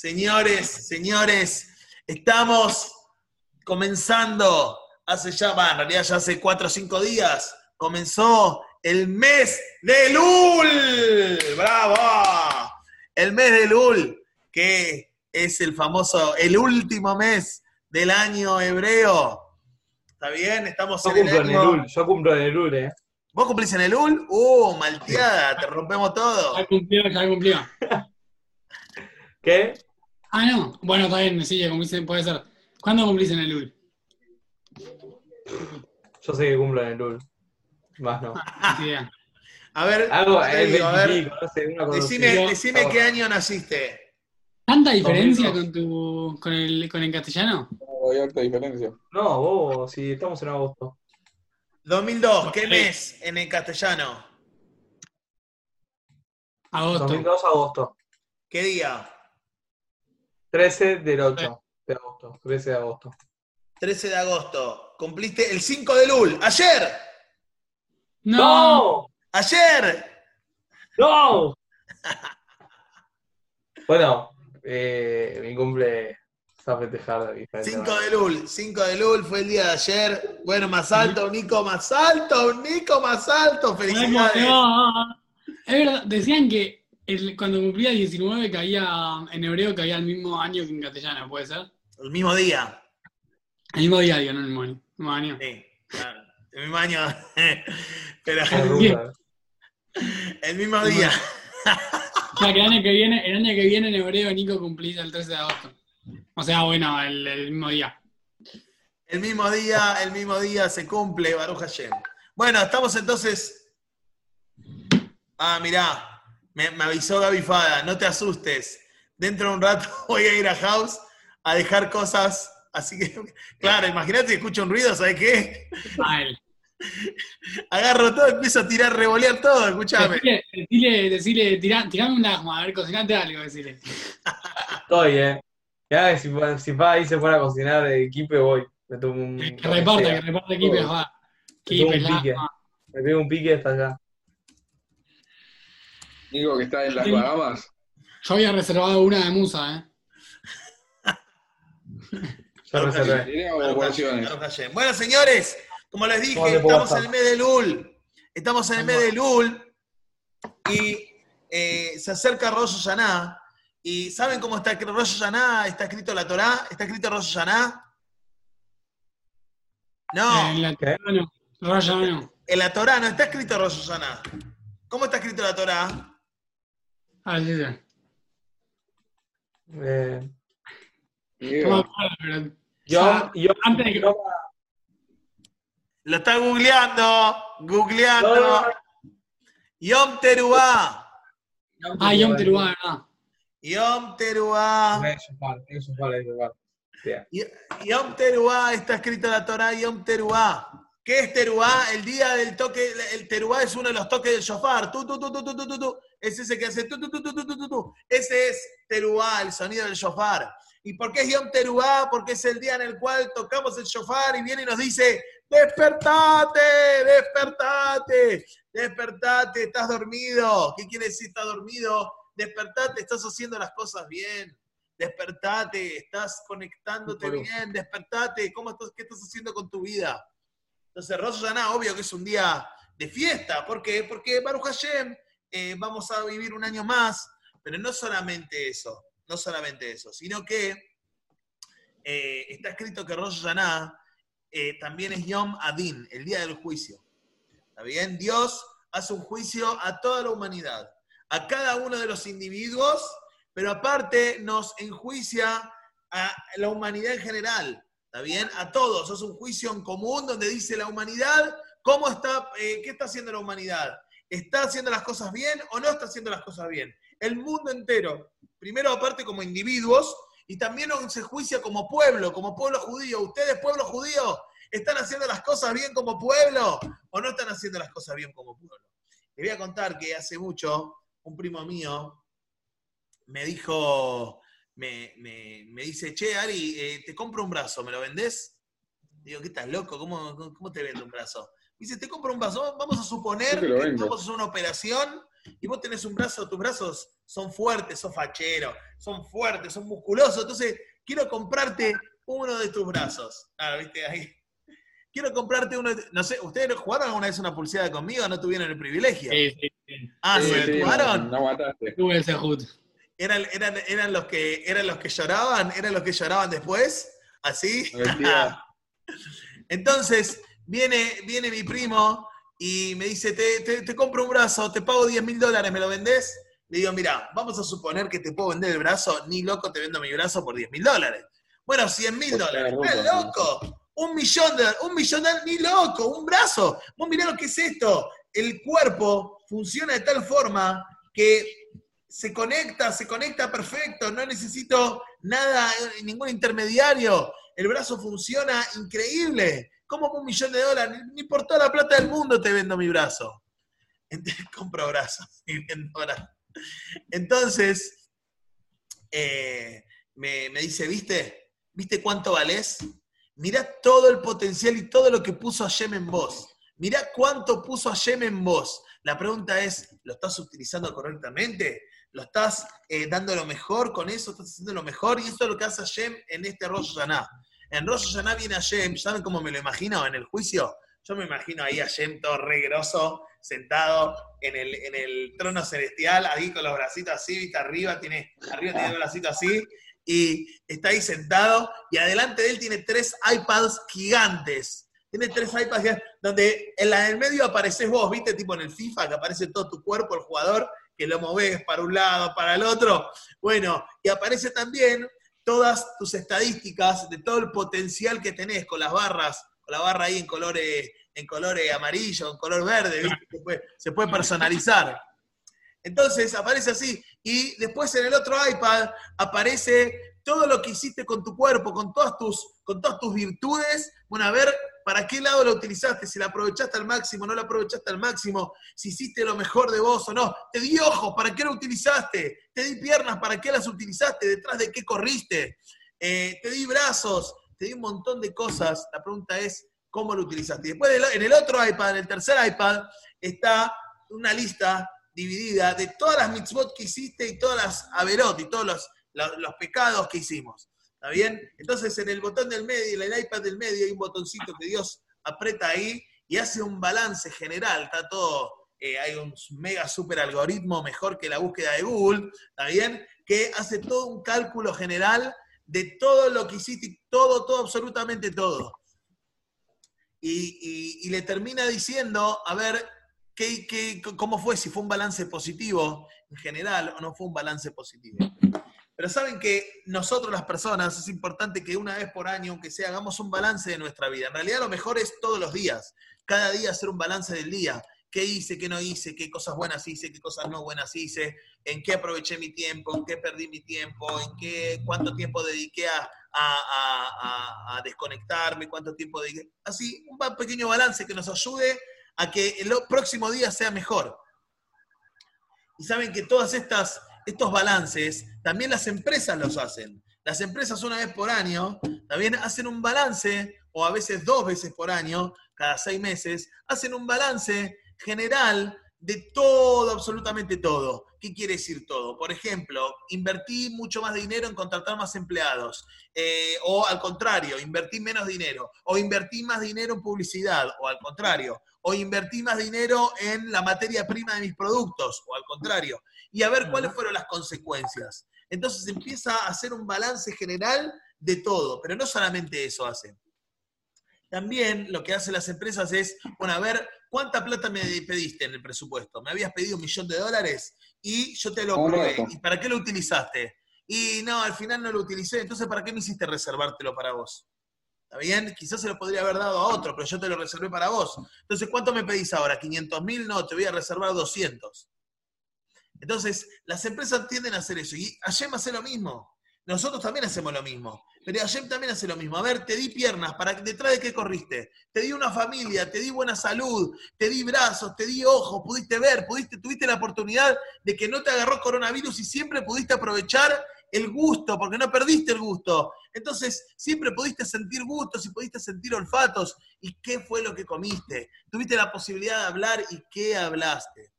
Señores, señores, estamos comenzando hace ya, va, en realidad ya hace cuatro o cinco días, comenzó el mes de Lul. ¡Bravo! El mes de Lul, que es el famoso, el último mes del año hebreo. ¿Está bien? Estamos Yo en el cumplo en el año... UL, yo cumplo en el UL, eh. ¿Vos cumplís en el UL? ¡Uh, malteada! Te rompemos todo. Ya cumplió, ya cumplió. ¿Qué? Ah, no. Bueno, está bien, sí, ya cumpliste, puede ser. ¿Cuándo cumplís en el UL? Yo sé que cumplo en el UL. Más no. A ver, Algo, te el digo, a ver, 25, no sé, una cosa decime, qué año naciste. ¿Tanta diferencia 2002. con tu con el con el castellano? No, hay harta diferencia. No, vos, si estamos en agosto. 2002, ¿qué Sí. mes en el castellano? Agosto. 2002, agosto. ¿Qué día? 13 del 8 de agosto. 13 de agosto. 13 de agosto. Cumpliste el 5 de Lul. ¡Ayer! No. ¡Ayer! ¡No! bueno, eh, mi cumple está festejado de diferente 5 manera. de Lul. 5 de Lul fue el día de ayer. Bueno, más alto, un Nico más alto, un Nico más alto. ¡Felicidades! No. Es verdad, decían que el- cuando cumplía 19 caía en hebreo caía el mismo año que en castellano, ¿puede ser? El mismo día. El mismo día, digo, no el mismo año. El mismo año. Sí, claro, el mismo año. Pero el mismo día. O sea, que el año que viene, el año que viene en hebreo Nico cumplís el 13 de agosto. O sea, bueno, el, el mismo día. El mismo día, el mismo día se cumple Baruch Hashem. Bueno, estamos entonces. Ah, mirá, me, me avisó Gaby Fada, no te asustes. Dentro de un rato voy a ir a House a dejar cosas. Así que, claro, imagínate que escucho un ruido, ¿sabes qué? A él. Agarro todo, empiezo a tirar, revolear todo, escúchame. Decile, decile, decile, tirá- tirame un asma, a ver, cocinate algo, decile. Estoy, eh. Ya, si, si va ahí se pone a cocinar de equipo, voy. Me tomo un. Que lo que reparta equipes, va. Me tomo un Equipes, pique. asma. Me pego un pique hasta allá. Digo que está en las. Bahamas. Yo había reservado una de Musa, ¿eh? Bueno, señores, como les dije, ¿Cómo le puedo estamos en el mes de Lul. Estamos en el mes de Lul y eh, se acerca Rosh Hashanah. ¿Y saben cómo está Rosh Hashanah? ¿Está escrito la Torá? ¿Está escrito Rosh Hashanah? No, En la ¿Qué? no, Raya no. en la Torá no está escrito Rosh Hashanah. ¿Cómo está escrito la Torá? Ah, sí, sí. Eh, No yo, yo, antes de que- yo- Lo está googleando, googleando. No, no, no. Yom Teruah. Ah, Yom Teruah, ¿verdad? Yom Teruah. Eso es malo, eso es malo, eso es malo. Yeah. Yom Teruah, está escrito en la Torah Yom Teruah. ¿Qué es Teruah? El día del toque, el Teruah es uno de los toques del shofar. Tu, tu, tu, tu, tu, tu, tu. Es ese que hace tu, tu, tu, tu, tu, tu, tu, tu. Ese es Teruah, el sonido del shofar. ¿Y por qué es Yom Teruah? Porque es el día en el cual tocamos el shofar y viene y nos dice, despertate, despertate, despertate, estás dormido. ¿Qué quiere decir estás dormido? Despertate, estás haciendo las cosas bien despertate, estás conectándote bien, despertate, ¿cómo estás, ¿qué estás haciendo con tu vida? Entonces, Rosh Hashanah, obvio que es un día de fiesta, ¿por qué? Porque Baruch Hashem, eh, vamos a vivir un año más, pero no solamente eso, no solamente eso, sino que eh, está escrito que Rosh Hashanah eh, también es Yom Adin, el día del juicio. ¿Está bien? Dios hace un juicio a toda la humanidad, a cada uno de los individuos, pero aparte nos enjuicia a la humanidad en general. ¿Está bien? A todos. Es un juicio en común donde dice la humanidad, ¿cómo está, qué está haciendo la humanidad? ¿Está haciendo las cosas bien o no está haciendo las cosas bien? El mundo entero. Primero, aparte, como individuos, y también se juicia como pueblo, como pueblo judío. ¿Ustedes, pueblo judío, están haciendo las cosas bien como pueblo o no están haciendo las cosas bien como pueblo? Les voy a contar que hace mucho un primo mío me dijo, me, me- me dice, che, Ari, eh, te compro un brazo, ¿me lo vendés? Digo, ¿qué estás loco? ¿Cómo, cómo, cómo te vendo un brazo? Me dice, te compro un brazo, vamos a suponer que vamos a hacer una operación Y vos tenés un brazo, tus brazos son fuertes, son facheros, son fuertes, son musculosos. Entonces, quiero comprarte uno de tus brazos. Ah, viste ahí. Quiero comprarte uno. de- No sé, ¿ustedes jugaron alguna vez una pulseada conmigo o no tuvieron el privilegio? Sí, sí, sí. Ah, Sí, ¿sí? sí, ¿Jugaron? No aguantaste. Tuve ese hood. ¿Eran, eran, eran, los que, ¿Eran los que lloraban? ¿Eran los que lloraban después? ¿Así? Entonces, viene, viene mi primo y me dice, te, te- te compro un brazo, te pago 10 mil dólares, ¿me lo vendés? Le digo, mira, vamos a suponer que te puedo vender el brazo, ni loco te vendo mi brazo por 10 mil dólares. Bueno, 100 mil Pues, dólares, claro, ¿estás loco. Un millón de un millón de ni loco, un brazo. Vos mirá lo que es esto. El cuerpo funciona de tal forma que se conecta, se conecta perfecto, no necesito nada, ningún intermediario. El brazo funciona increíble. ¿Cómo un millón de dólares? Ni, por toda la plata del mundo te vendo mi brazo. Entonces, compro brazos y vendo brazos. Entonces, eh, me, me dice, ¿viste? ¿Viste cuánto valés? Mirá todo el potencial y todo lo que puso Hashem en vos. Mirá cuánto puso Hashem en vos. La pregunta es, ¿lo estás utilizando correctamente? ¿Lo estás eh, dando lo mejor con eso? ¿Estás haciendo lo mejor? Y eso es lo que hace Hashem en este Rosh Hashanah. En Rosh Hashanah viene Hashem, ¿saben cómo me lo imagino en el juicio? Yo me imagino ahí a Hashem todo re grosso, sentado en el, en el trono celestial, ahí con los bracitos así, viste, arriba tiene, arriba tiene el bracito así, y está ahí sentado, y adelante de él tiene tres iPads gigantes. Tiene tres iPads gigantes, donde en la del medio apareces vos, viste, tipo en el FIFA, que aparece todo tu cuerpo, el jugador, que lo moves para un lado, para el otro. Bueno, y aparece también todas tus estadísticas de todo el potencial que tenés con las barras, con la barra ahí en colores, en colores amarillo, en color verde, ¿viste? Se, puede, se puede personalizar. Entonces aparece así. Y después en el otro iPad aparece todo lo que hiciste con tu cuerpo, con todas tus, con todas tus virtudes. Bueno, a ver para qué lado lo utilizaste, si la aprovechaste al máximo, no la aprovechaste al máximo, si hiciste lo mejor de vos o no. Te di ojos, ¿para qué lo utilizaste? Te di piernas, ¿para qué las utilizaste? ¿Detrás de qué corriste? Eh, te di brazos, te di un montón de cosas. La pregunta es, ¿cómo lo utilizaste? Y después en el otro iPad, en el tercer iPad, está una lista dividida de todas las mitzvot que hiciste y todas las averot y todos los, los pecados que hicimos. ¿Está bien? Entonces en el botón del medio, en el iPad del medio, hay un botoncito que Dios aprieta ahí y hace un balance general. Está todo, eh, hay un mega super algoritmo mejor que la búsqueda de Google, ¿está bien? Que hace todo un cálculo general de todo lo que hiciste, todo, todo, absolutamente todo. Y, y, le termina diciendo, a ver, ¿qué, qué, ¿cómo fue? Si fue un balance positivo en general o no fue un balance positivo. Pero saben que nosotros las personas es importante que una vez por año, aunque sea, hagamos un balance de nuestra vida. En realidad lo mejor es todos los días, cada día hacer un balance del día. ¿Qué hice, qué no hice, qué cosas buenas hice, qué cosas no buenas hice, en qué aproveché mi tiempo, en qué perdí mi tiempo, en qué, cuánto tiempo dediqué a, a, desconectarme, cuánto tiempo dediqué. Así, un pequeño balance que nos ayude a que el próximo día sea mejor. Y saben que todas estas estos balances, también las empresas los hacen. Las empresas una vez por año también hacen un balance, o a veces dos veces por año, cada seis meses, hacen un balance general de todo, absolutamente todo. ¿Qué quiere decir todo? Por ejemplo, invertí mucho más dinero en contratar más empleados, eh, o al contrario, invertí menos dinero, o invertí más dinero en publicidad, o al contrario, o invertí más dinero en la materia prima de mis productos, o al contrario, y a ver cuáles fueron las consecuencias. Entonces empieza a hacer un balance general de todo, pero no solamente eso hacen. También lo que hacen las empresas es, bueno, a ver, ¿cuánta plata me pediste en el presupuesto? Me habías pedido un millón de dólares y yo te lo probé. ¿Y para qué lo utilizaste? Y no, al final no lo utilicé, entonces ¿para qué me hiciste reservártelo para vos? ¿Está bien? Quizás se lo podría haber dado a otro, pero yo te lo reservé para vos. Entonces, ¿cuánto me pedís ahora? ¿500 mil? No, te voy a reservar 200. Entonces, las empresas tienden a hacer eso. Y Ayem hace lo mismo. Nosotros también hacemos lo mismo. Pero Ayem también hace lo mismo. A ver, te di piernas, ¿para detrás de qué corriste? Te di una familia, te di buena salud, te di brazos, te di ojos, pudiste ver, pudiste, tuviste la oportunidad de que no te agarró coronavirus y siempre pudiste aprovechar el gusto, porque no perdiste el gusto. Entonces, siempre pudiste sentir gustos y pudiste sentir olfatos. ¿Y qué fue lo que comiste? Tuviste la posibilidad de hablar y qué hablaste.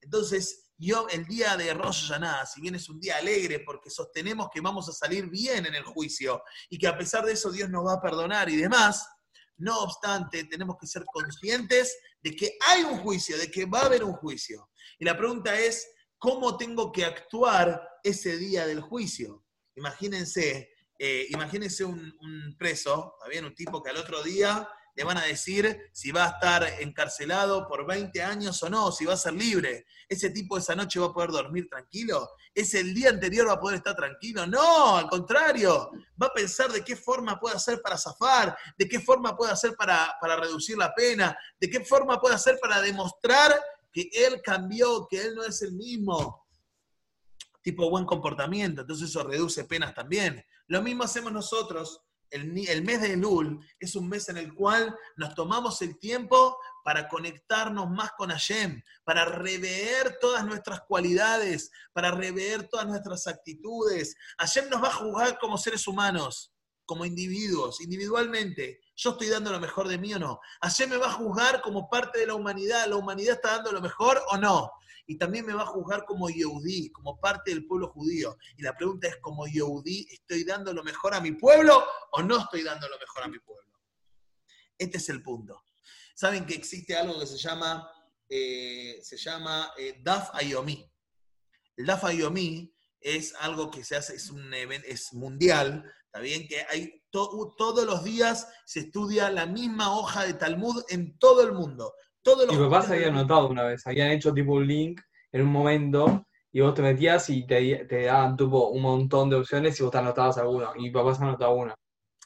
Entonces, yo, el día de Rosh Hashanah, si bien es un día alegre porque sostenemos que vamos a salir bien en el juicio y que a pesar de eso Dios nos va a perdonar y demás, no obstante, tenemos que ser conscientes de que hay un juicio, de que va a haber un juicio. Y la pregunta es, ¿cómo tengo que actuar ese día del juicio? Imagínense, eh, imagínense un, un preso, ¿está bien? Un tipo que al otro día le van a decir si va a estar encarcelado por 20 años o no, si va a ser libre. Ese tipo esa noche va a poder dormir tranquilo. Ese el día anterior va a poder estar tranquilo. No, al contrario, va a pensar de qué forma puede hacer para zafar, de qué forma puede hacer para, para reducir la pena, de qué forma puede hacer para demostrar que él cambió, que él no es el mismo. Tipo buen comportamiento, entonces eso reduce penas también. Lo mismo hacemos nosotros el, mes de Elul es un mes en el cual nos tomamos el tiempo para conectarnos más con Hashem, para rever todas nuestras cualidades, para rever todas nuestras actitudes. Hashem nos va a juzgar como seres humanos, como individuos, individualmente. ¿Yo estoy dando lo mejor de mí o no? Hashem me va a juzgar como parte de la humanidad. ¿La humanidad está dando lo mejor o no? Y también me va a juzgar como Yehudí, como parte del pueblo judío. Y la pregunta es, como Yehudí, ¿estoy dando lo mejor a mi pueblo o no estoy dando lo mejor a mi pueblo? Este es el punto. Saben que existe algo que se llama, eh, se llama eh, Daf Ayomi. El Daf Ayomi es algo que se hace, es un es mundial, ¿está? Que hay to- todos los días se estudia la misma hoja de Talmud en todo el mundo. Todos los Mi papá se había anotado una vez, habían hecho tipo un link en un momento y vos te metías y te, te daban tipo un montón de opciones y vos te anotabas alguna. Y mi papá se anotaba una.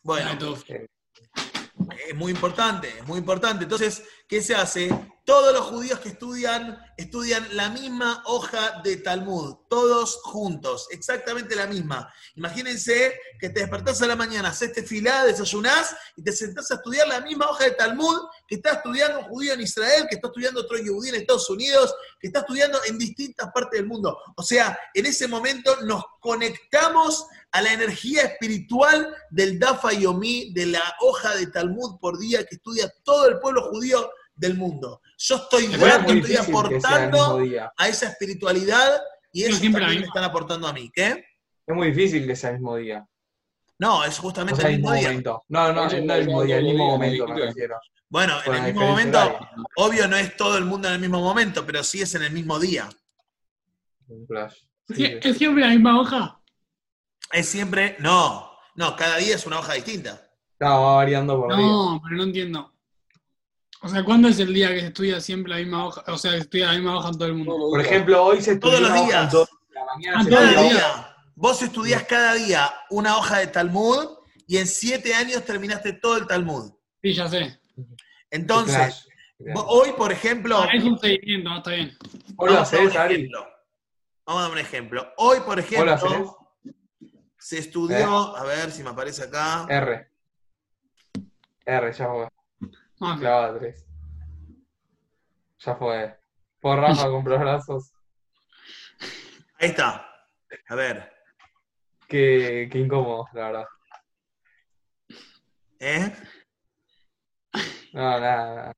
Bueno, Ay, todo. es muy importante, es muy importante. Entonces, ¿qué se hace? Todos los judíos que estudian, estudian la misma hoja de Talmud, todos juntos, exactamente la misma. Imagínense que te despertás a la mañana, haces tefilá, desayunás y te sentás a estudiar la misma hoja de Talmud que está estudiando un judío en Israel, que está estudiando otro judío en Estados Unidos, que está estudiando en distintas partes del mundo. O sea, en ese momento nos conectamos a la energía espiritual del Dafa Yomi, de la hoja de Talmud por día que estudia todo el pueblo judío del mundo. Yo estoy es muy estoy aportando a esa espiritualidad y ellos siempre también me están aportando a mí. ¿Qué? Es muy difícil que sea el mismo día. No, es O justamente sea, el mismo mismo día. momento. No, no, no el mismo no, día, el no, mismo no, momento no, me no. refiero. Bueno, en el mismo momento, horaria. obvio no es todo el mundo en el mismo momento, pero sí es en el mismo día. Un flash. ¿Es Sí. ¿Es siempre la misma hoja? Es siempre, no, no, cada día es una hoja distinta. Claro, va variando por día. No, pero no entiendo. O sea, ¿cuándo es el día que se estudia siempre la misma hoja? O sea, que se estudia la misma hoja en todo el mundo. Todos Por ejemplo, hoy se Todos estudió los días. en todo- la mañana Ah, se todos los días. día. Vos estudiás cada día una hoja de Talmud y en siete años terminaste todo el Talmud. Sí, ya sé. Entonces, hoy, por ejemplo, Ah, es un seguimiento, ah, está bien. ¿Vos lo vamos a un Ari? ejemplo. Vamos a dar un ejemplo. Hoy, por ¿Vos lo ejemplo, hacés? se estudió, a ver si me aparece acá. R. R, ya fue. Ah, 3. Ya fue. Por Rafa con los brazos. Ahí está. A ver, Qué, qué incómodo, la verdad. ¿eh? No, nada, nada.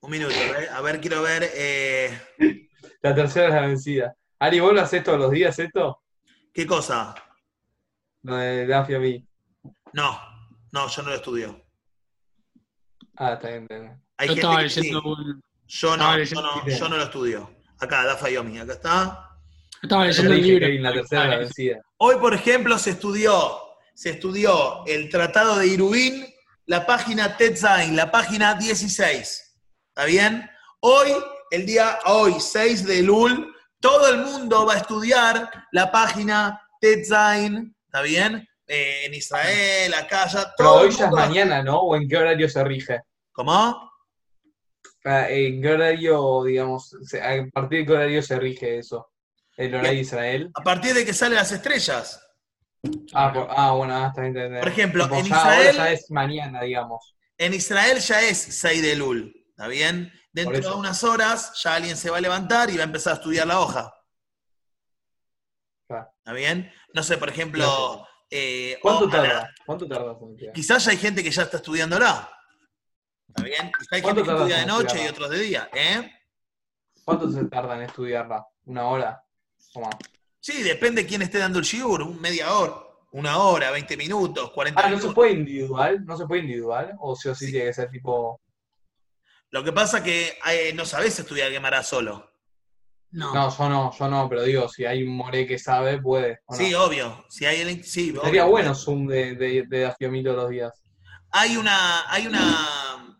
Un minuto, ¿eh? A ver, quiero ver. eh, La tercera es la vencida. Ari, ¿vos lo haces todos los días esto? ¿Qué cosa? Lo de Daffy a mí. No, no, yo no lo estudio. Ah, está bien, está bien. Hay Yo gente estaba que sí. leyendo un- Yo estaba no, yo no, yo lo estudio. Acá, Dafa Yomi, acá está. estaba Yo leyendo el libro. La tercera la vencida. Hoy, por ejemplo, se estudió, se estudió el Tratado de Irubín, la página Tetzain, la página 16. ¿Está bien? Hoy, el día hoy, 6 de Lul, todo el mundo va a estudiar la página Tetzain, ¿está bien? Eh, en Israel, acá, ya, Pero hoy ya es mañana, ¿no? ¿O en qué horario se rige? ¿Cómo? Ah, ¿En qué horario, digamos, a partir de qué horario se rige eso? ¿El horario de Israel? A partir de que salen las estrellas. Ah, por- ah, bueno, ah, está bien, está bien. Por ejemplo, Tipo, en ya ahora Israel- ya es mañana, digamos. En Israel ya es 6 de Lul, ¿está bien? Dentro de unas horas ya alguien se va a levantar y va a empezar a estudiar la hoja. Claro. ¿Está bien? No sé, por ejemplo, eh, ¿Cuánto o- a la- tarda? ¿Cuánto tarda? Quizás hay gente que ya está estudiándola. ¿Está bien? Quizás hay ¿Cuánto gente que estudia de noche y otros de día, ¿eh? ¿Cuánto se tarda en estudiarla? una hora o más. Sí, depende quién esté dando el shiur, un media hora, una hora, 20 minutos, 40 Ah, ¿no minutos. se puede individual? ¿No se puede individual? ¿O sí o sí, Sí. tiene que ser tipo... Lo que pasa que eh, no sabés estudiar Gemara solo. No. No, yo no, yo no, pero digo, si hay un more que sabe, puede. ¿o no? Sí, obvio. Si hay el- sí, Sería obvio. bueno Zoom de, de, de los días. Hay una, hay una,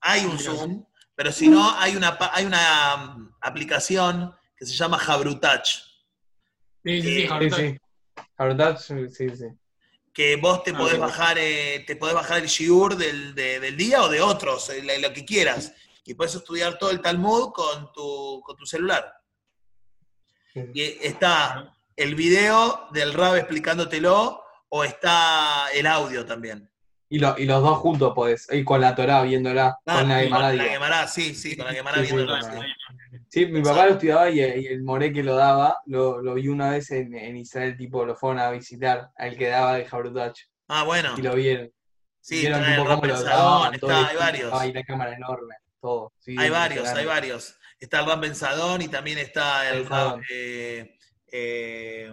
hay un Zoom, pero si no, hay una, pa- hay una mm, aplicación que se llama Jabrutach, Sí, sí, sí, Eh, Sí, Jabrutach. sí. Jabrutach, sí, sí, que vos te Ah, podés bajar, eh, te podés bajar el shiur del, de- del día o de otros, eh, lo que quieras. Y puedes estudiar todo el Talmud con tu, con tu celular. Y está el video del Rab explicándotelo o está el audio también. Y, lo- y los dos juntos podés, y con la Torah viéndola, Ah, con la con Gemara, la digo. Gemara, sí, sí, con la Gemara Sí, viendo sí, el sí. audio. Sí, mi papá lo estudiaba y, y el more que lo daba, lo, lo vi una vez en, en Israel, tipo, lo fueron a visitar, al que daba de Jabrutach, Ah, bueno. y lo vieron. Sí, vieron el tipo cómo lo todo el hay varios. Hay la cámara enorme, todo. Hay varios, hay varios. Está el Rab Pensadón y también está el. Rab. eh, eh,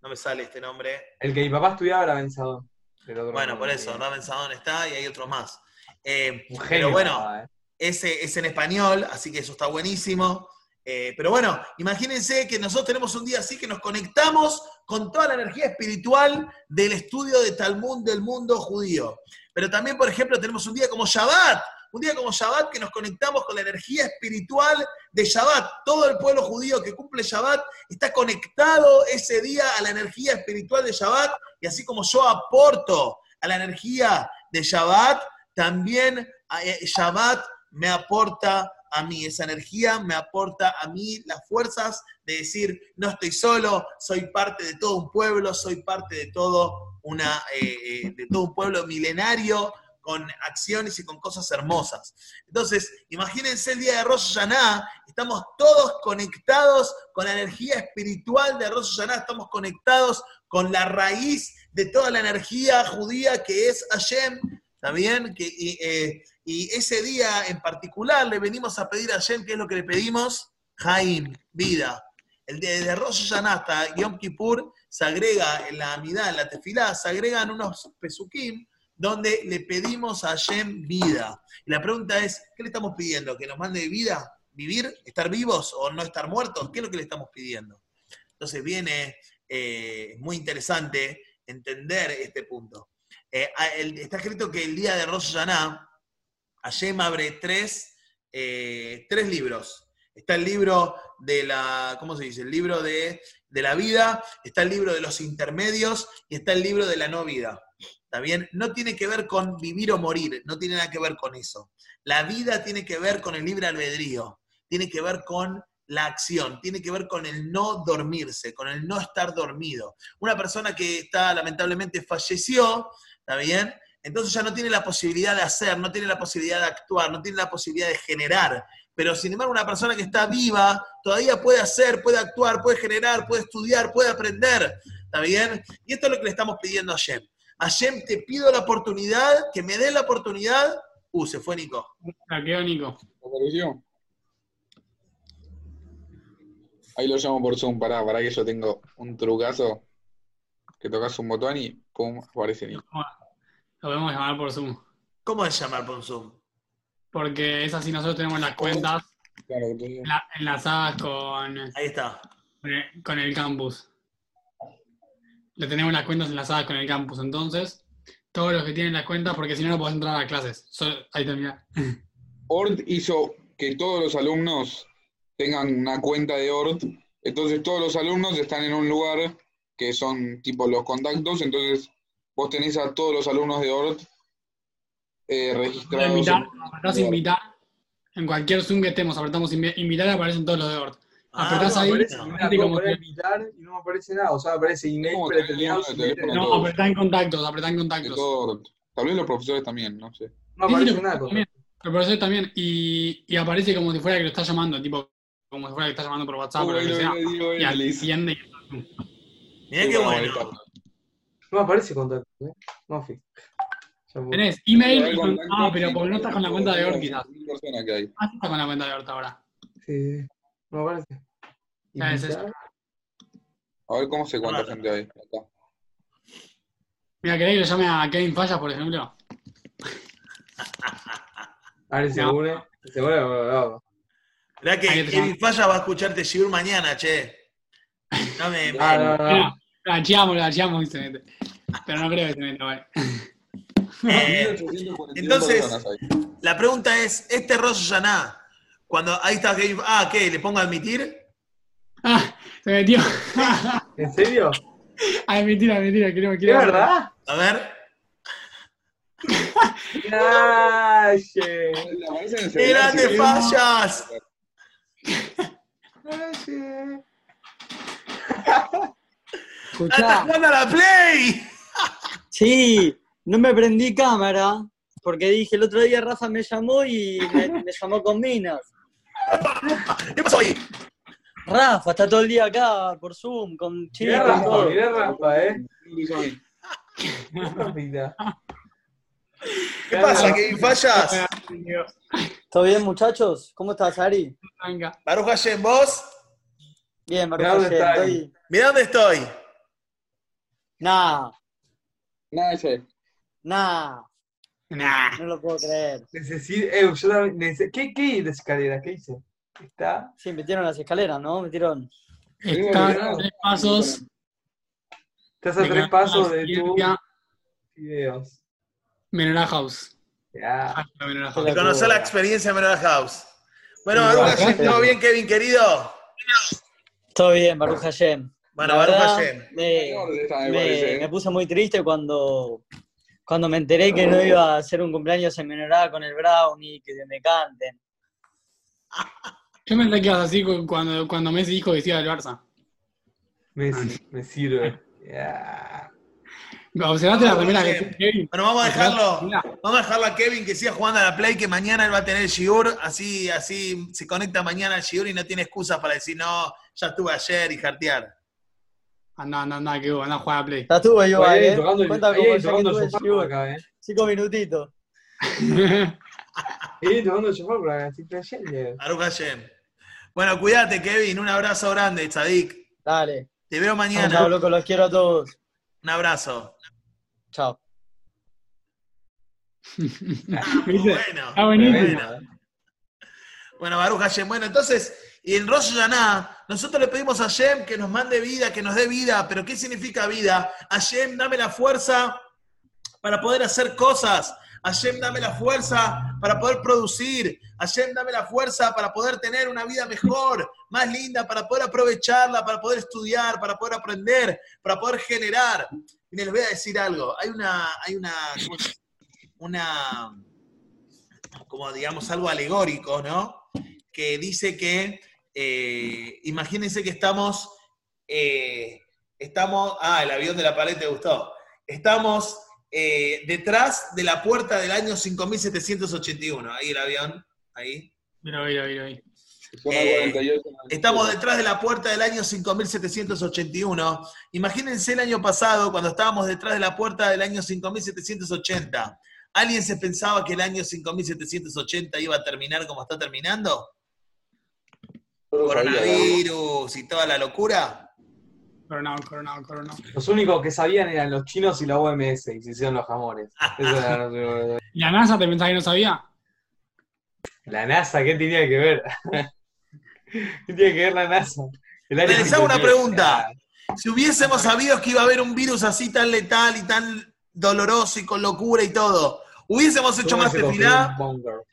no me sale este nombre. El que mi papá estudiaba era Benzadón. Bueno, por eso, Rab Pensadón está y hay otro más. Eh, Un genio. pero bueno, papá, eh. ese es en español, así que eso está buenísimo. Eh, pero bueno, imagínense que nosotros tenemos un día así que nos conectamos con toda la energía espiritual del estudio de Talmud del mundo judío. Pero también, por ejemplo, tenemos un día como Shabbat, un día como Shabbat que nos conectamos con la energía espiritual de Shabbat. Todo el pueblo judío que cumple Shabbat está conectado ese día a la energía espiritual de Shabbat. Y así como yo aporto a la energía de Shabbat, también eh, Shabbat me aporta a mí, esa energía me aporta a mí las fuerzas de decir, no estoy solo, soy parte de todo un pueblo, soy parte de todo, una, eh, eh, de todo un pueblo milenario con acciones y con cosas hermosas. Entonces, imagínense el día de Rosh Hashanah, estamos todos conectados con la energía espiritual de Rosh Hashanah, estamos conectados con la raíz de toda la energía judía que es Hashem, ¿está bien? Que, y, eh, y ese día en particular le venimos a pedir a Hashem, ¿qué es lo que le pedimos? Jaim, vida. El día de Rosh Hashanah hasta Yom Kippur se agrega en la Amidad, en la Tefilá, se agregan unos pesukim donde le pedimos a Hashem vida. Y la pregunta es, ¿qué le estamos pidiendo? ¿Que nos mande vida? ¿Vivir? ¿Estar vivos o no estar muertos? ¿Qué es lo que le estamos pidiendo? Entonces viene eh, muy interesante entender este punto. Eh, está escrito que el día de Rosh Hashanah, abre tres, eh, tres libros. Está el libro de la, ¿cómo se dice? El libro de, de la vida, está el libro de los intermedios y está el libro de la no vida. No tiene que ver con vivir o morir, no tiene nada que ver con eso. La vida tiene que ver con el libre albedrío, tiene que ver con la acción, tiene que ver con el no dormirse, con el no estar dormido. Una persona que está lamentablemente falleció, ¿está? Entonces ya no tiene la posibilidad de hacer, no tiene la posibilidad de actuar, no tiene la posibilidad de generar. Pero sin embargo, una persona que está viva todavía puede hacer, puede actuar, puede generar, puede estudiar, puede aprender. ¿Está? Y esto es lo que le estamos pidiendo a Shem. A Shem te pido la oportunidad, que me dé la oportunidad. Uh, se fue Nico. La quedó Nico. ¿Apareció? Ahí lo llamo por Zoom, pará, pará que yo tengo un trucazo que tocas un botón y pum, aparece Nico. Lo podemos llamar por Zoom. ¿Cómo es llamar por Zoom? Porque es así, nosotros tenemos las cuentas Claro, enlazadas con, Ahí está. con el- con el campus. Le tenemos las cuentas enlazadas con el campus, entonces, todos los que tienen las cuentas, porque si no, no podés entrar a clases. Solo- ahí termina. Ort hizo que todos los alumnos tengan una cuenta de Ort, entonces todos los alumnos están en un lugar que son tipo los contactos, entonces vos tenés a todos los alumnos de Ort eh, registrados. Invitar, en- apretás invitar. En cualquier Zoom que estemos, apretamos invi- invitar y aparecen todos los de Ort. Ah, Apretás no, ahí, aparece, como que- y no me aparece nada. O sea, aparece email ¿Cómo predeterminado. tenés el sin teléfono letra. No, apretá en contactos, apretá en contactos. todo. Tal vez los profesores también, no sé. No Sí, sí, aparece nada. con- también. El profesor también. Y, y aparece como si fuera que lo está llamando, tipo, como si fuera que está llamando por WhatsApp o lo Uy, que lo- digo, Y atiende y Mirá qué bueno. No aparece contacto. ¿eh? No. Tenés email y con... Ah, pero porque no estás con la cuenta de Ort quizás. Ah, sí estás con la cuenta de Ort ahora. Sí, sí. No aparece. Ah, es eso. A ver cómo sé cuánta Claro. gente hay acá. Mira, ¿querés que le llame a Kevin Falla, por ejemplo? A ver si se No. une. Se une, bueno, bueno. Mirá que Ahí Kevin Falla va a escucharte Shiur mañana, che. No me, Ah, no, no. No, la echamos, la echamos y se mete. Pero no creo que se meta, vale. eh, 1841 entonces- la pregunta es, este Rosh Hashanah, cuando ahí está Kevin, ah, ¿qué? ¿Le pongo a admitir? Ah, se metió. ¿En serio? Ay, mentira, mentira, quiero, ¿Es quiero. verdad? A ver. El ¡Qué grande fallas! Calle. ¡Ah, ¡Está Escuchá, jugando a la Play! sí, no me prendí cámara porque dije, el otro día Rafa me llamó y me, me llamó con minas. ¿Qué pasó ahí? Rafa está todo el día acá por Zoom, con chicos, Mirá Rafa, todo. mirá Rafa, eh. ¿Qué pasa, Kevin Fallas? ¿Todo bien, muchachos? ¿Cómo estás, Ari? Venga. Baruch Hashem, vos. Bien, Mirá Marco, dónde estoy... Mirá dónde estoy. Nah, Nada, ese. nah, Nah. no lo puedo creer. Necesito. Eh, yo también. neces- ¿Qué, ¿Qué de escaleras? ¿Qué hice? Está. Sí, metieron las escaleras, ¿no? Metieron... Está a tres pasos. Estás a tres pasos la de tu videos. Menorá House. Ya. Conocer la experiencia de Menor House. Bueno, Baruch Hashem. ¿todo bien, Kevin, querido? Todo bien, Baruch Hashem. Bueno, La Baruch Hashem. me, me me- parece, me ¿eh? puse muy triste cuando, cuando me enteré que no iba a hacer un cumpleaños en Menorá con el Brownie, que me canten. Yo me que ibas así cu- cuando, cuando Messi dijo que se iba del Barça. Me, me sirve. Ya. ¿Observaste la Vamos, primera que Kevin? Bueno, vamos a dejarlo. Vamos a dejarlo a Kevin que siga jugando a la Play, que mañana él va a tener el Shiur, así, así se conecta mañana al Shiur y no tiene excusa para decir, no, ya estuve ayer y jartear. Anda, anda, anda, que anda a jugar a Play. La tuve yo, Ahí hay ¿eh? tocando el- Cuenta ahí como tocando el tuve sofá Shiur. por acá, eh. Cinco minutitos. Hay tocando el sofá por acá. Estoy creyendo. Bueno, cuídate, Kevin. Un abrazo grande, Tzadik. Dale. Te veo Chao, mañana. loco, los quiero a todos. Un abrazo. Chao. Ah, bueno. Está buenísimo. Bueno. Bueno, Baruch Hashem. Bueno, entonces, y en Rosh Hashanah, nosotros le pedimos a Hashem que nos mande vida, que nos dé vida. ¿Pero qué significa vida? Hashem, dame la fuerza para poder hacer cosas. Hashem, dame la fuerza para poder producir. Hashem, dame la fuerza para poder tener una vida mejor, más linda, para poder aprovecharla, para poder estudiar, para poder aprender, para poder generar. Y les voy a decir algo. Hay una, hay una, ¿cómo se- una, como digamos, algo alegórico, ¿no? Que dice que, eh, imagínense que estamos, eh, estamos, ah, el avión de la pared te gustó. Estamos eh, detrás de la puerta del año 5781. Ahí el avión, ahí. Mira, mira, mira. Eh, 48. Estamos detrás de la puerta del año 5781. Imagínense el año pasado, cuando estábamos detrás de la puerta del año 5780. ¿Alguien se pensaba que el año 5780 iba a terminar como está terminando? Yo lo sabía, ¿no? Coronavirus y toda la locura. Coronado, coronado, coronado. Los únicos que sabían eran los chinos y la OMS y se hicieron los jamones. Eso era lo único que- ¿Y la NASA te pensás que no sabía? La NASA, ¿qué tenía que ver? ¿Qué tiene que ver la NASA? Les hago una 53. pregunta. Si hubiésemos sabido que iba a haber un virus así tan letal y tan doloroso y con locura y todo, hubiésemos hecho ¿Cómo más tefilá.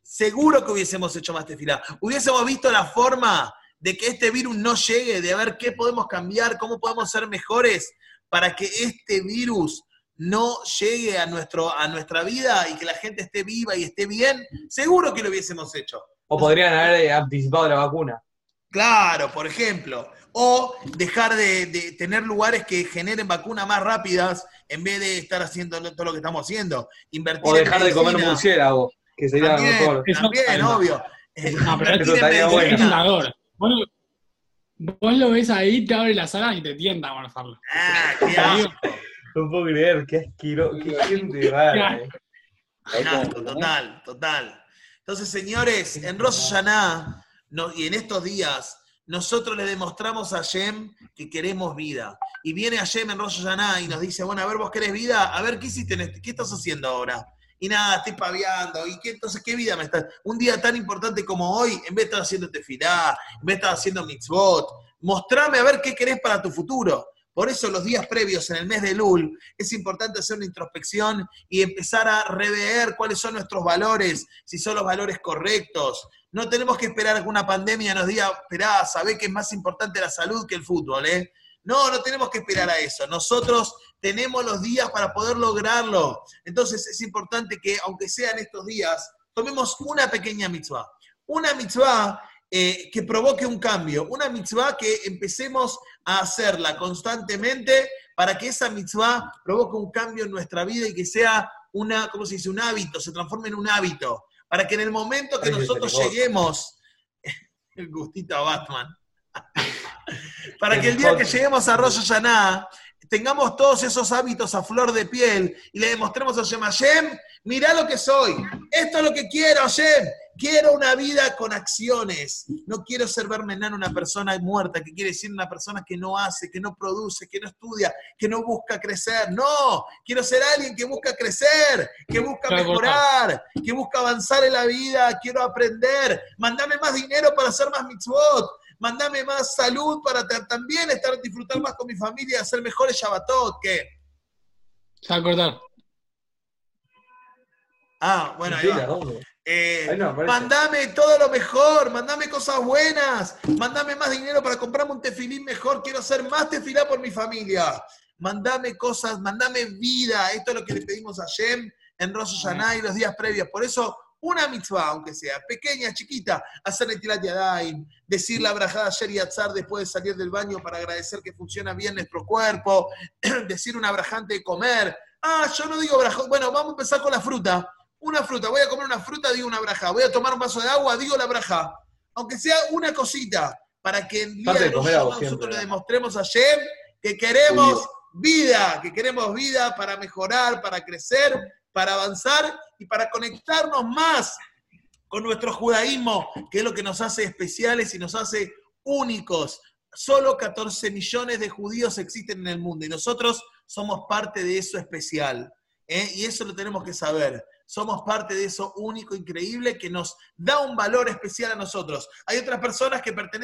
Seguro que hubiésemos hecho más tefilá. Hubiésemos visto la forma de que este virus no llegue, de ver qué podemos cambiar, cómo podemos ser mejores para que este virus no llegue a, nuestro, a nuestra vida y que la gente esté viva y esté bien. Seguro que lo hubiésemos hecho. O podrían haber eh, anticipado la vacuna. Claro, por ejemplo. O dejar de, de tener lugares que generen vacunas más rápidas en vez de estar haciendo todo lo que estamos haciendo. Invertir O en dejar de comer murciélago, que sería lo También, mejor. También, obvio. No, pero eso estaría Es bueno. Vos, lo- vos lo ves ahí, te abre las alas y te tienta a abrazarlo. Ah, qué asco. No puedo creer, qué asqueroso, qué gente rara. eh. Asco, total, total. Entonces, señores, en Rosh Hashanah no- y en estos días, nosotros le demostramos a Hashem que queremos vida. Y viene Hashem en Rosh Hashanah y nos dice, bueno, a ver, vos querés vida, a ver, ¿qué hiciste? en este- ¿Qué estás haciendo ahora? Y nada, estoy paviando. ¿Y qué, entonces qué vida me estás? Un día tan importante como hoy, en vez de estar haciendo tefilá, en vez de estar haciendo mitzvot, mostrame a ver qué querés para tu futuro. Por eso los días previos en el mes de Lul es importante hacer una introspección y empezar a rever cuáles son nuestros valores, si son los valores correctos. No tenemos que esperar que una pandemia nos diga, esperá, sabé que es más importante la salud que el fútbol, ¿eh? No, no tenemos que esperar a eso. Nosotros tenemos los días para poder lograrlo. Entonces es importante que, aunque sean estos días, tomemos una pequeña mitzvah. Una mitzvah eh, que provoque un cambio. Una mitzvah que empecemos a hacerla constantemente para que esa mitzvah provoque un cambio en nuestra vida y que sea una, ¿cómo se dice? Un hábito, se transforme en un hábito. Para que en el momento que Ay, nosotros lleguemos, el gustito a Batman, para que el día que lleguemos a Rosh Hashanah tengamos todos esos hábitos a flor de piel y le demostremos a Hashem, Hashem, mirá lo que soy, esto es lo que quiero, Hashem, quiero una vida con acciones, no quiero ser verme enano una persona muerta, que quiere decir una persona que no hace, que no produce, que no estudia, que no busca crecer, no, quiero ser alguien que busca crecer, que busca mejorar, que busca avanzar en la vida, quiero aprender, mandame más dinero para hacer más mitzvot, mandame más salud para ta- también estar disfrutar más con mi familia y hacer mejores Shabbatot, ¿qué? Se va a cortar. Ah, bueno, ahí va. Eh, no mandame todo lo mejor, mandame cosas buenas, mandame más dinero para comprarme un tefilín mejor, quiero hacer más tefilá por mi familia. Mandame cosas, mandame vida, esto es lo que le pedimos a Shem en Rosh Hashanah y los días previos. Por eso, una mitzvah, aunque sea pequeña, chiquita, hacer Netilat Yadayim, decir la brajada ayer y Atzar después de salir del baño para agradecer que funciona bien nuestro cuerpo, decir una brajante de comer. Ah, yo no digo brajón. Bueno, vamos a empezar con la fruta. Una fruta, voy a comer una fruta, digo una braja. Voy a tomar un vaso de agua, digo la braja. Aunque sea una cosita, para que el día de comer nosotros le demostremos a Shem que queremos vida, que queremos vida para mejorar, para crecer, para avanzar y para conectarnos más con nuestro judaísmo, que es lo que nos hace especiales y nos hace únicos. Solo 14 millones de judíos existen en el mundo y nosotros somos parte de eso especial. ¿eh? Y eso lo tenemos que saber. Somos parte de eso único, increíble, que nos da un valor especial a nosotros. Hay otras personas que pertenecen